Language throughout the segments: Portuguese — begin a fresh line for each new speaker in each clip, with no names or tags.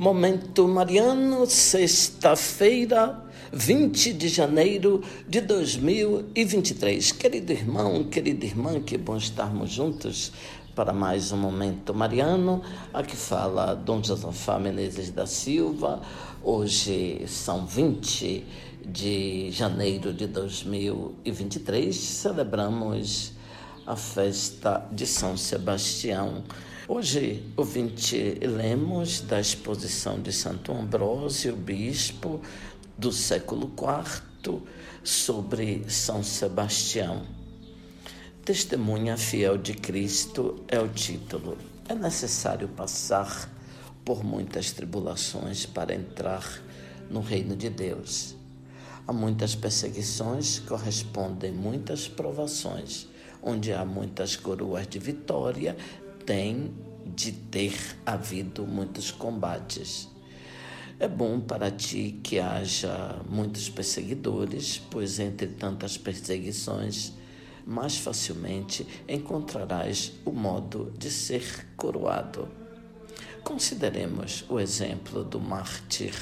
Momento Mariano, sexta-feira, 20 de janeiro de 2023. Querido irmão, querida irmã, que bom estarmos juntos para mais um Momento Mariano. Aqui fala Dom Josafá Menezes da Silva. Hoje são 20 de janeiro de 2023. Celebramos a festa de São Sebastião. Hoje, ouvinte, lemos da exposição de Santo Ambrósio, bispo do século IV, sobre São Sebastião. Testemunha fiel de Cristo é o título. É necessário passar por muitas tribulações para entrar no reino de Deus. A muitas perseguições correspondem muitas provações. Onde há muitas coroas de vitória, tem de ter havido muitos combates. É bom para ti que haja muitos perseguidores, pois entre tantas perseguições, mais facilmente encontrarás o modo de ser coroado. Consideremos o exemplo do mártir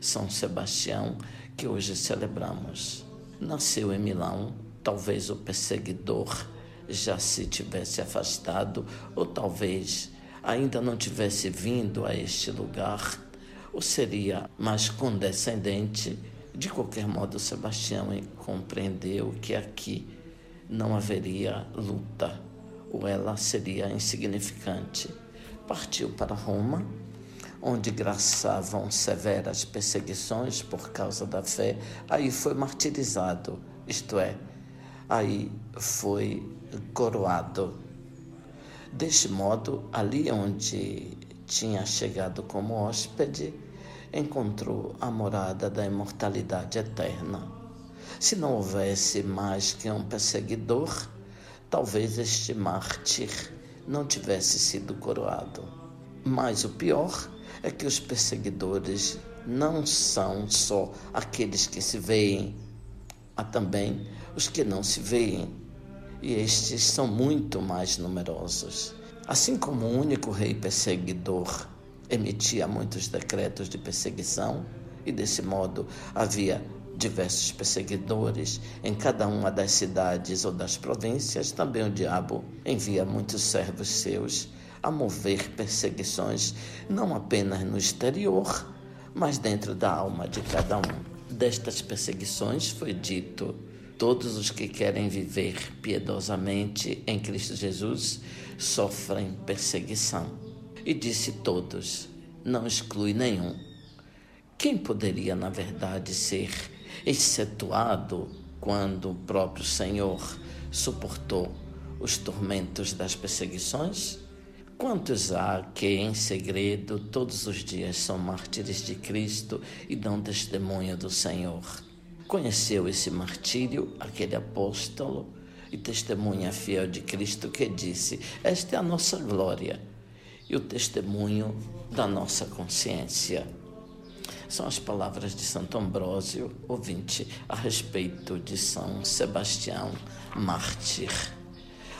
São Sebastião que hoje celebramos. Nasceu em Milão, talvez o perseguidor já se tivesse afastado, ou talvez ainda não tivesse vindo a este lugar, ou seria mais condescendente. De qualquer modo, Sebastião compreendeu que aqui não haveria luta, ou ela seria insignificante. Partiu para Roma, onde graçavam severas perseguições por causa da fé, aí foi martirizado, isto é, aí foi coroado. Deste modo, ali onde tinha chegado como hóspede, encontrou a morada da imortalidade eterna. Se não houvesse mais que um perseguidor, talvez este mártir não tivesse sido coroado. Mas o pior é que os perseguidores não são só aqueles que se veem, há também os que não se veem, e estes são muito mais numerosos. Assim como o único rei perseguidor emitia muitos decretos de perseguição, e desse modo havia diversos perseguidores em cada uma das cidades ou das províncias, também o diabo envia muitos servos seus a mover perseguições, não apenas no exterior, mas dentro da alma de cada um. Destas perseguições foi dito Todos os que querem viver piedosamente em Cristo Jesus sofrem perseguição. E disse todos, não exclui nenhum. Quem poderia, na verdade, ser excetuado quando o próprio Senhor suportou os tormentos das perseguições? Quantos há que, em segredo, todos os dias são mártires de Cristo e dão testemunho do Senhor? Conheceu esse martírio aquele apóstolo e testemunha fiel de Cristo que disse: Esta é a nossa glória e o testemunho da nossa consciência. São as palavras de Santo Ambrósio, ouvinte, a respeito de São Sebastião, mártir.